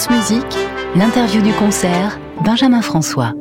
France Musique, l'interview du concert, Benjamin François.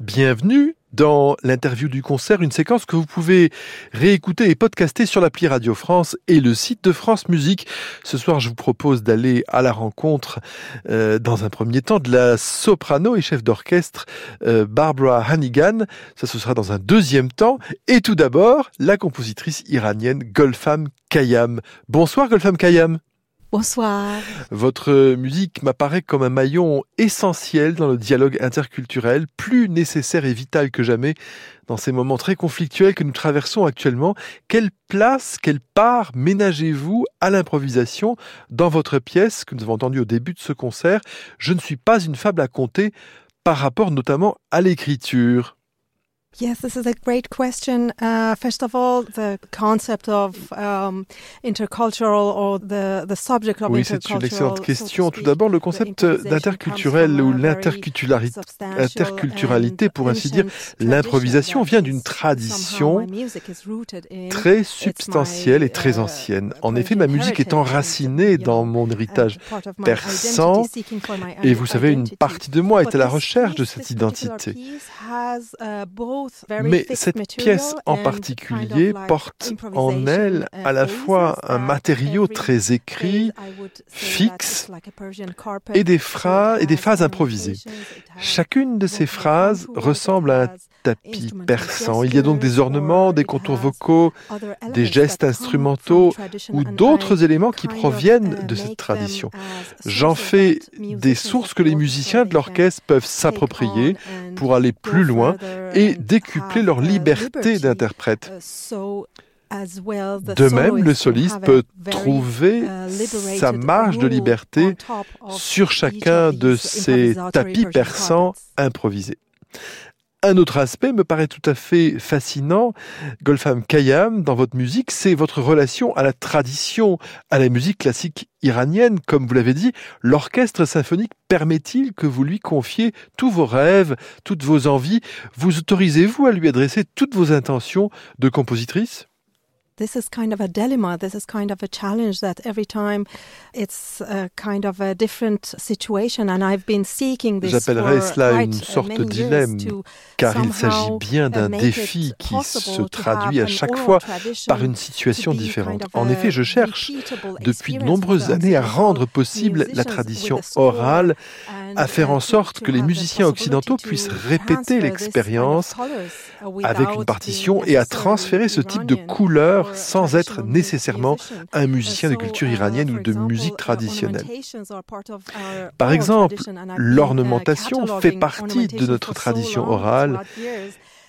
Bienvenue dans l'interview du concert, une séquence que vous pouvez réécouter et podcaster sur l'appli Radio France et le site de France Musique. Ce soir, je vous propose d'aller à la rencontre, euh, dans un premier temps, de la soprano et chef d'orchestre euh, Barbara Hannigan. Ça, ce sera dans un deuxième temps. Et tout d'abord, la compositrice iranienne Golfam Kayam. Bonsoir Golfam Kayam. Bonsoir. Votre musique m'apparaît comme un maillon essentiel dans le dialogue interculturel, plus nécessaire et vital que jamais dans ces moments très conflictuels que nous traversons actuellement. Quelle place, quelle part ménagez-vous à l'improvisation dans votre pièce que nous avons entendue au début de ce concert? Je ne suis pas une fable à compter par rapport notamment à l'écriture. Yes, this is a great question. Uh, first of all, the concept of um, intercultural or the, the subject of Oui, c'est une excellente question. Tout d'abord, le concept d'interculturel ou l'interculturalité, pour ainsi dire, l'improvisation vient d'une tradition très substantielle et très uh, ancienne. En effet, ma musique est enracinée dans mon héritage persan et vous savez, une partie de moi est à la recherche de cette identité. Mais cette pièce en particulier porte en elle à la fois un matériau très écrit, fixe, et des, phrases, et des phases improvisées. Chacune de ces phrases ressemble à un tapis persan. Il y a donc des ornements, des contours vocaux, des gestes instrumentaux ou d'autres éléments qui proviennent de cette tradition. J'en fais des sources que les musiciens de l'orchestre peuvent s'approprier pour aller plus loin et décupler leur liberté d'interprète. De même, le soliste peut trouver sa marge de liberté sur chacun de ces tapis persans improvisés. Un autre aspect me paraît tout à fait fascinant, Golfam Kayam, dans votre musique, c'est votre relation à la tradition, à la musique classique iranienne. Comme vous l'avez dit, l'orchestre symphonique permet-il que vous lui confiez tous vos rêves, toutes vos envies? Vous autorisez-vous à lui adresser toutes vos intentions de compositrice? This is kind of a dilemma. This is kind of a challenge that every time it's a kind of a different situation. And I've been seeking this J'appellerais cela une sorte de dilemme, car il s'agit bien d'un défi qui se traduit à chaque fois par une situation différente. En effet, je cherche depuis de nombreuses années à rendre possible la tradition orale, à faire en sorte que les musiciens occidentaux puissent répéter l'expérience avec une partition et à transférer ce type de sans être nécessairement un musicien de culture iranienne ou de musique traditionnelle. Par exemple, l'ornementation fait partie de notre tradition orale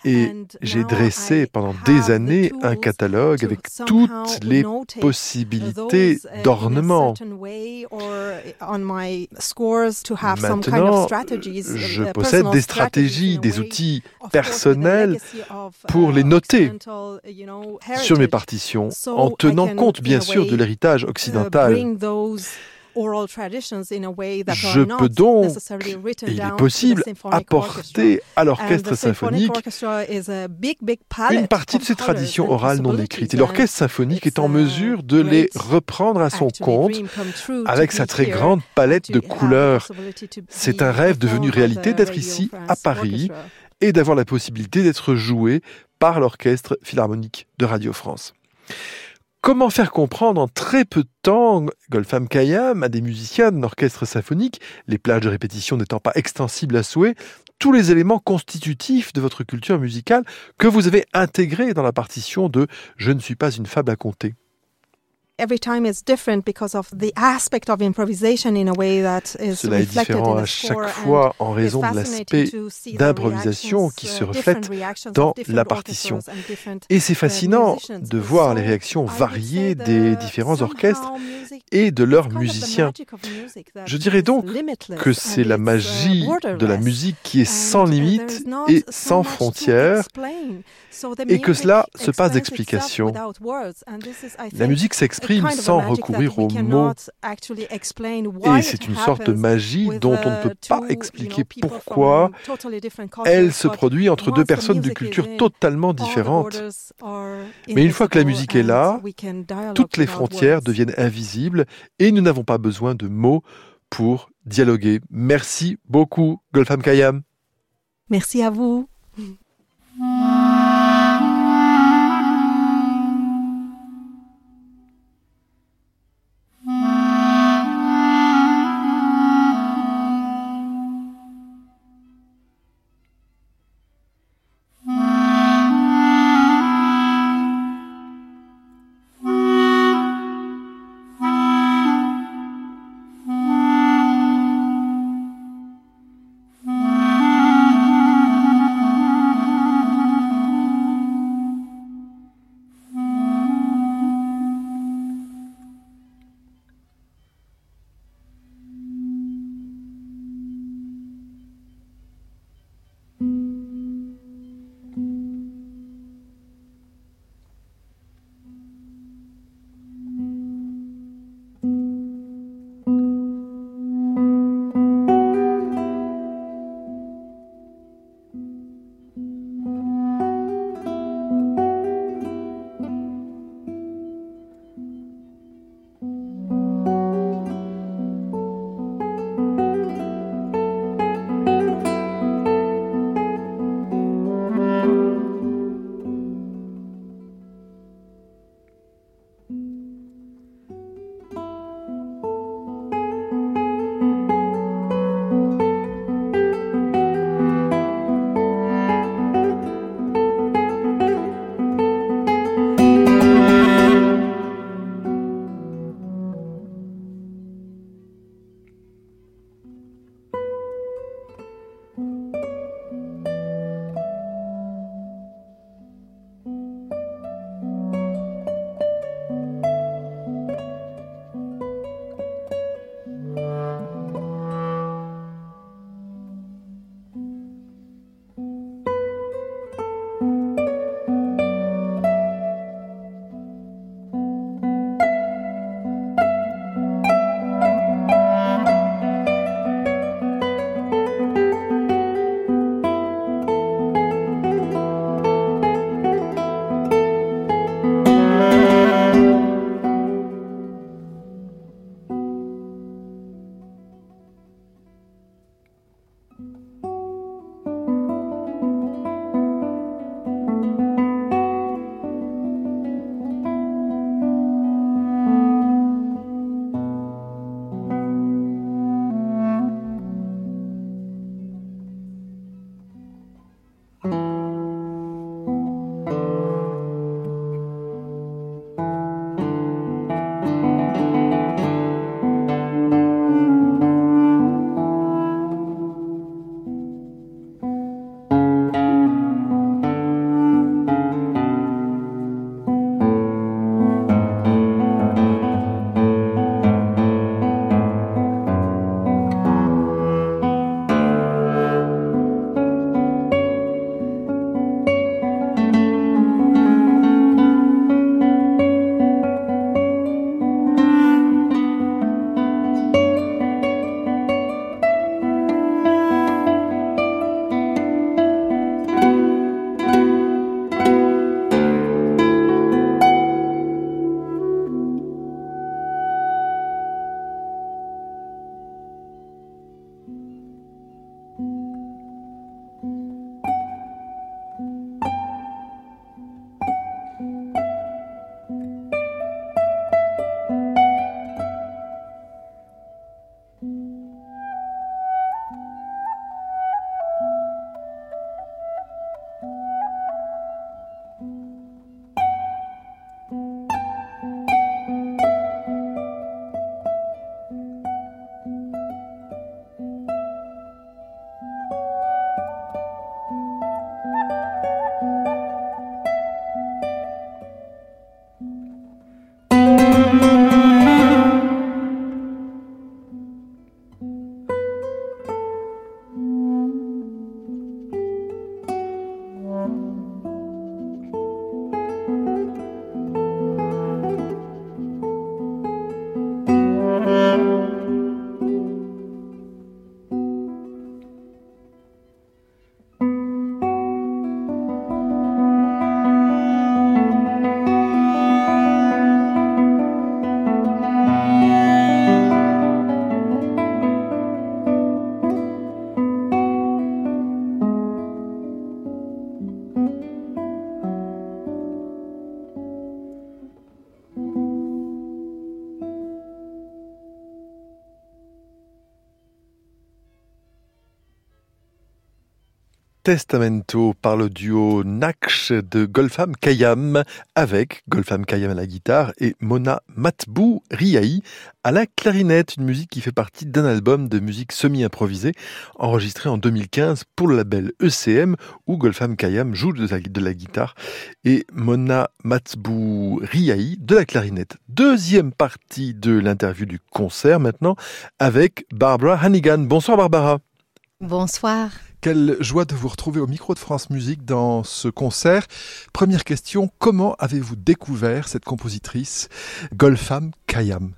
et j'ai dressé pendant des années un catalogue avec toutes les possibilités d'ornement. Maintenant, je possède des stratégies, des outils personnels pour les noter sur mes partitions, en tenant compte bien sûr de l'héritage occidental. Je peux donc, et il est possible, apporter à l'orchestre symphonique une partie de ces traditions orales non écrites. Et l'orchestre symphonique est en mesure de les reprendre à son compte avec sa très grande palette de couleurs. C'est un rêve devenu réalité d'être ici à Paris et d'avoir la possibilité d'être joué par l'orchestre philharmonique de Radio France. Comment faire comprendre en très peu de temps Golfam Kayam à des musiciens d'un orchestre symphonique, les plages de répétition n'étant pas extensibles à souhait, tous les éléments constitutifs de votre culture musicale que vous avez intégrés dans la partition de Je ne suis pas une fable à compter every time is different because of the aspect of improvisation in a way that is Cela est différent à chaque fois en raison de l'aspect d'improvisation qui se reflète dans la partition. Et c'est uh, fascinant de voir les réactions variées des différents orchestres et de leurs musiciens. Je dirais donc que c'est la magie de la musique qui est sans limite et sans frontières et que cela se passe d'explication. La musique s'exprime sans recourir aux mots et c'est une sorte de magie dont on ne peut pas expliquer pourquoi elle se produit entre deux personnes de cultures totalement différentes. Mais une fois que la musique est là, toutes les frontières deviennent invisibles et nous n'avons pas besoin de mots pour dialoguer. Merci beaucoup, Golfam Kayam. Merci à vous. Testamento par le duo Naksh de Golfam Kayam avec Golfam Kayam à la guitare et Mona Matbou Riaï à la clarinette, une musique qui fait partie d'un album de musique semi-improvisée enregistré en 2015 pour le label ECM où Golfam Kayam joue de la, guitare et Mona Matbou Riaï de la clarinette. Deuxième partie de l'interview du concert maintenant avec Barbara Hannigan. Bonsoir Barbara. Bonsoir. Quelle joie de vous retrouver au micro de France Musique dans ce concert. Première question, comment avez-vous découvert cette compositrice, Golfam Kayam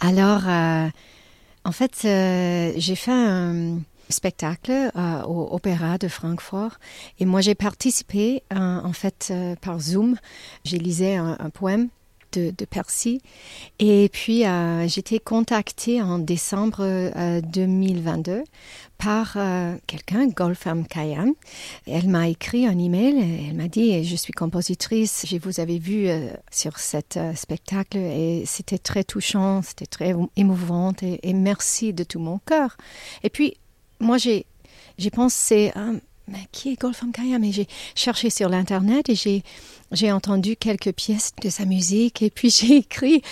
Alors, euh, en fait, euh, j'ai fait un spectacle euh, au Opéra de Francfort et moi j'ai participé en fait par Zoom. J'ai lisé un, un poème de, Percy. Et puis, euh, été contactée en décembre 2022 par euh, quelqu'un, Golfam Kayam. Elle m'a écrit un email. Elle m'a dit Je suis compositrice. Je vous avais vu euh, sur cet euh, spectacle et c'était très touchant, c'était très émouvant et, merci de tout mon cœur. Et puis, moi, j'ai, pensé mais qui est Golfam Kayam Et j'ai cherché sur l'internet et j'ai j'ai entendu quelques pièces de sa musique et puis j'ai écrit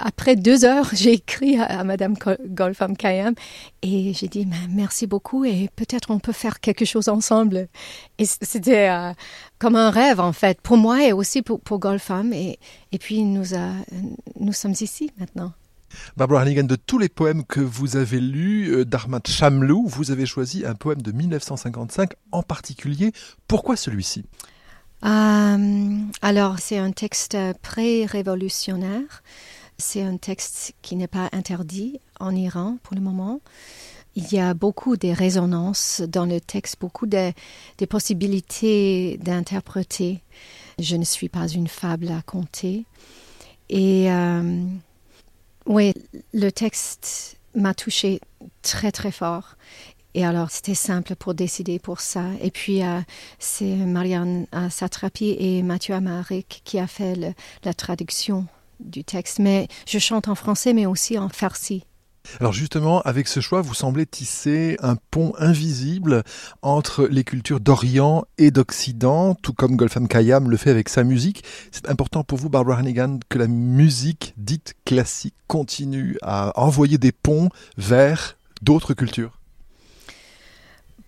après deux heures, j'ai écrit à, Madame Golfam Kayam et j'ai dit merci beaucoup et peut-être on peut faire quelque chose ensemble. Et c'était euh, comme un rêve en fait pour moi et aussi pour, pour Golfam et, et puis nous sommes ici maintenant. Barbara Hannigan, de tous les poèmes que vous avez lus euh, d'Armand Chamlou, vous avez choisi un poème de 1955 en particulier. Pourquoi celui-ci? Euh, Alors, c'est un texte pré-révolutionnaire. C'est un texte qui n'est pas interdit en Iran pour le moment. Il y a beaucoup de résonances dans le texte, beaucoup de, possibilités d'interpréter. Je ne suis pas une fable à compter. Et euh, oui, le texte m'a touché très très fort. Et alors, c'était simple pour décider pour ça. Et puis, euh, c'est Marianne Satrapi et Mathieu Amaric qui a fait la traduction du texte. Mais je chante en français, mais aussi en farsi. Alors justement, avec ce choix, vous semblez tisser un pont invisible entre les cultures d'Orient et d'Occident, tout comme Golfam Kayam le fait avec sa musique. C'est important pour vous, Barbara Hannigan, que la musique dite classique continue à envoyer des ponts vers d'autres cultures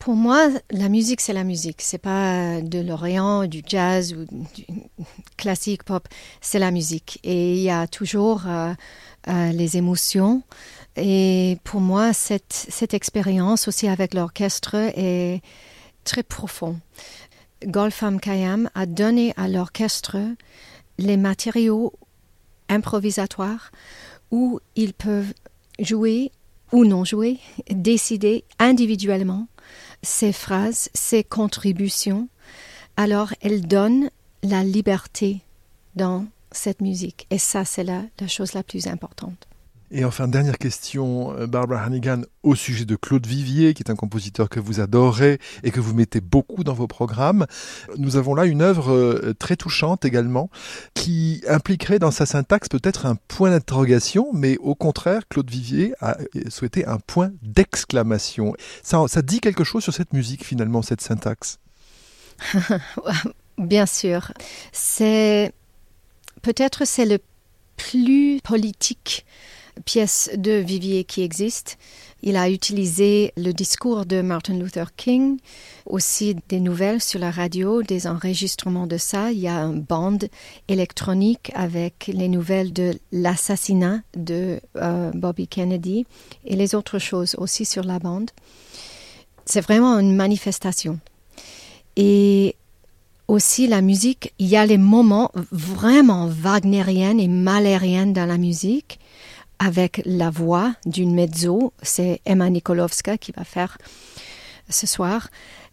pour moi, la musique, c'est la musique. C'est pas de l'Orient, du jazz ou du classique pop. C'est la musique. Et il y a toujours euh, euh, les émotions. Et pour moi, cette, cette expérience aussi avec l'orchestre est très profonde. Golfam Kayam a donné à l'orchestre les matériaux improvisatoires où ils peuvent jouer ou non jouer, décider individuellement ses phrases, ses contributions. Alors, elle donne la liberté dans cette musique. Et ça, c'est la chose la plus importante. Et enfin, dernière question, euh, Barbara Hannigan, au sujet de Claude Vivier, qui est un compositeur que vous adorez et que vous mettez beaucoup dans vos programmes. Nous avons là une œuvre euh, très touchante également, qui impliquerait dans sa syntaxe peut-être un point d'interrogation, mais au contraire, Claude Vivier a souhaité un point d'exclamation. Ça, ça dit quelque chose sur cette musique finalement, cette syntaxe? Bien sûr. C'est peut-être c'est le plus politique pièce de Vivier qui existe. Il a utilisé le discours de Martin Luther King, aussi des nouvelles sur la radio, des enregistrements de ça. Il y a un bande électronique avec les nouvelles de l'assassinat de euh, Bobby Kennedy et les autres choses aussi sur la bande. C'est vraiment une manifestation. Et aussi la musique, il y a les moments vraiment wagnériens et malériens dans la musique avec la voix d'une mezzo. C'est Emma Nikolovska qui va faire ce soir.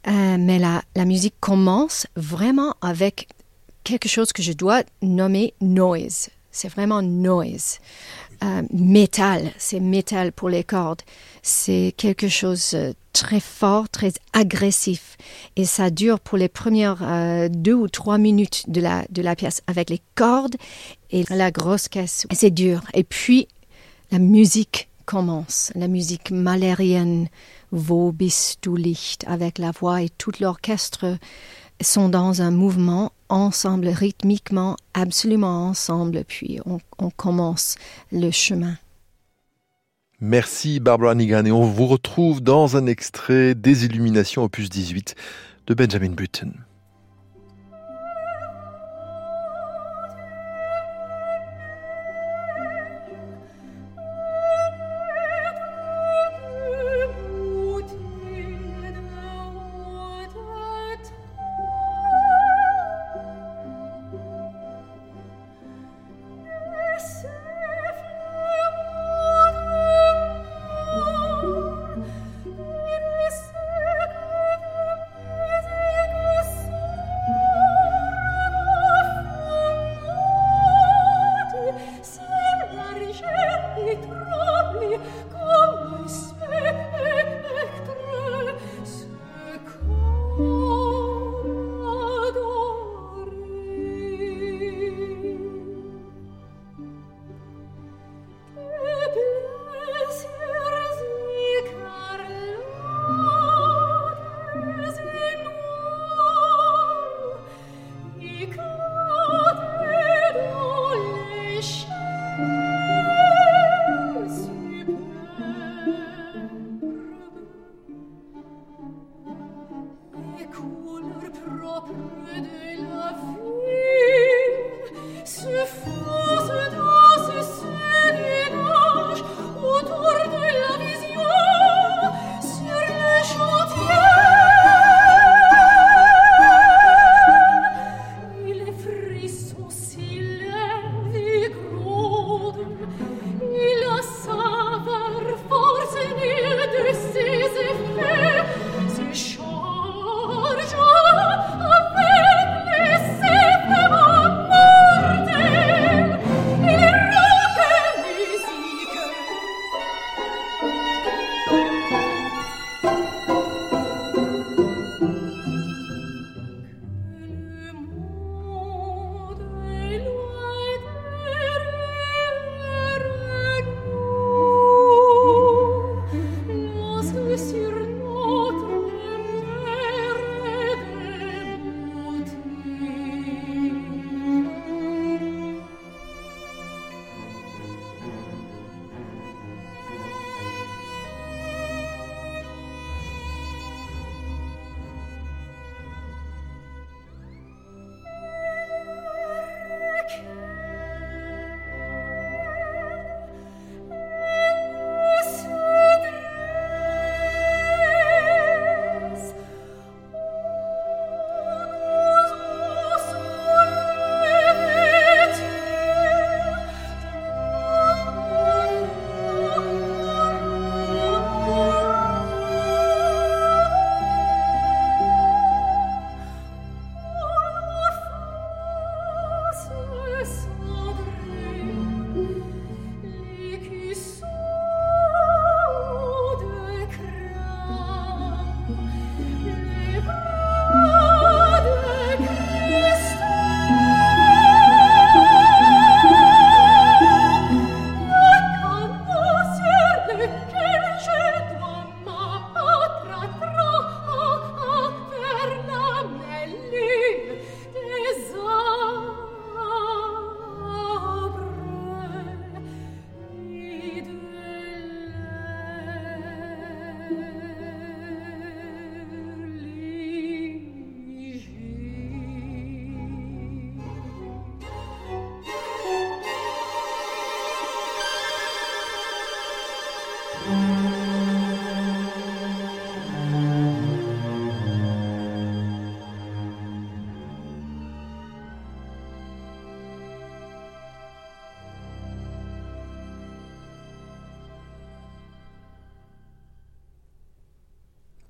Euh, mais la, musique commence vraiment avec quelque chose que je dois nommer noise. C'est vraiment noise. Euh, métal, c'est métal pour les cordes. C'est quelque chose de très fort, très agressif. Et ça dure pour les premières euh, deux ou trois minutes de la, de la pièce avec les cordes et la grosse caisse. C'est dur. Et puis, la musique commence, la musique malérienne, Wo bist du Licht, avec la voix et tout l'orchestre sont dans un mouvement ensemble, rythmiquement, absolument ensemble, puis on, commence le chemin. Merci Barbara Nigan et on vous retrouve dans un extrait des Illuminations opus 18 de Benjamin Britten.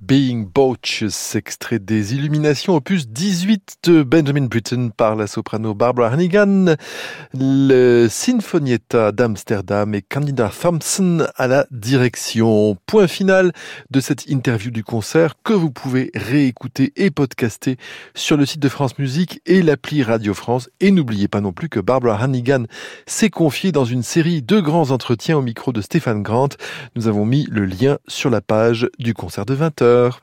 Being Boaches, extrait des Illuminations, opus 18 de Benjamin Britten par la soprano Barbara Hannigan, le Sinfonietta d'Amsterdam et Candida Thompson à la direction. Point final de cette interview du concert que vous pouvez réécouter et podcaster sur le site de France Musique et l'appli Radio France. Et n'oubliez pas non plus que Barbara Hannigan s'est confiée dans une série de grands entretiens au micro de Stéphane Grant. Nous avons mis le lien sur la page du concert de 20h heures.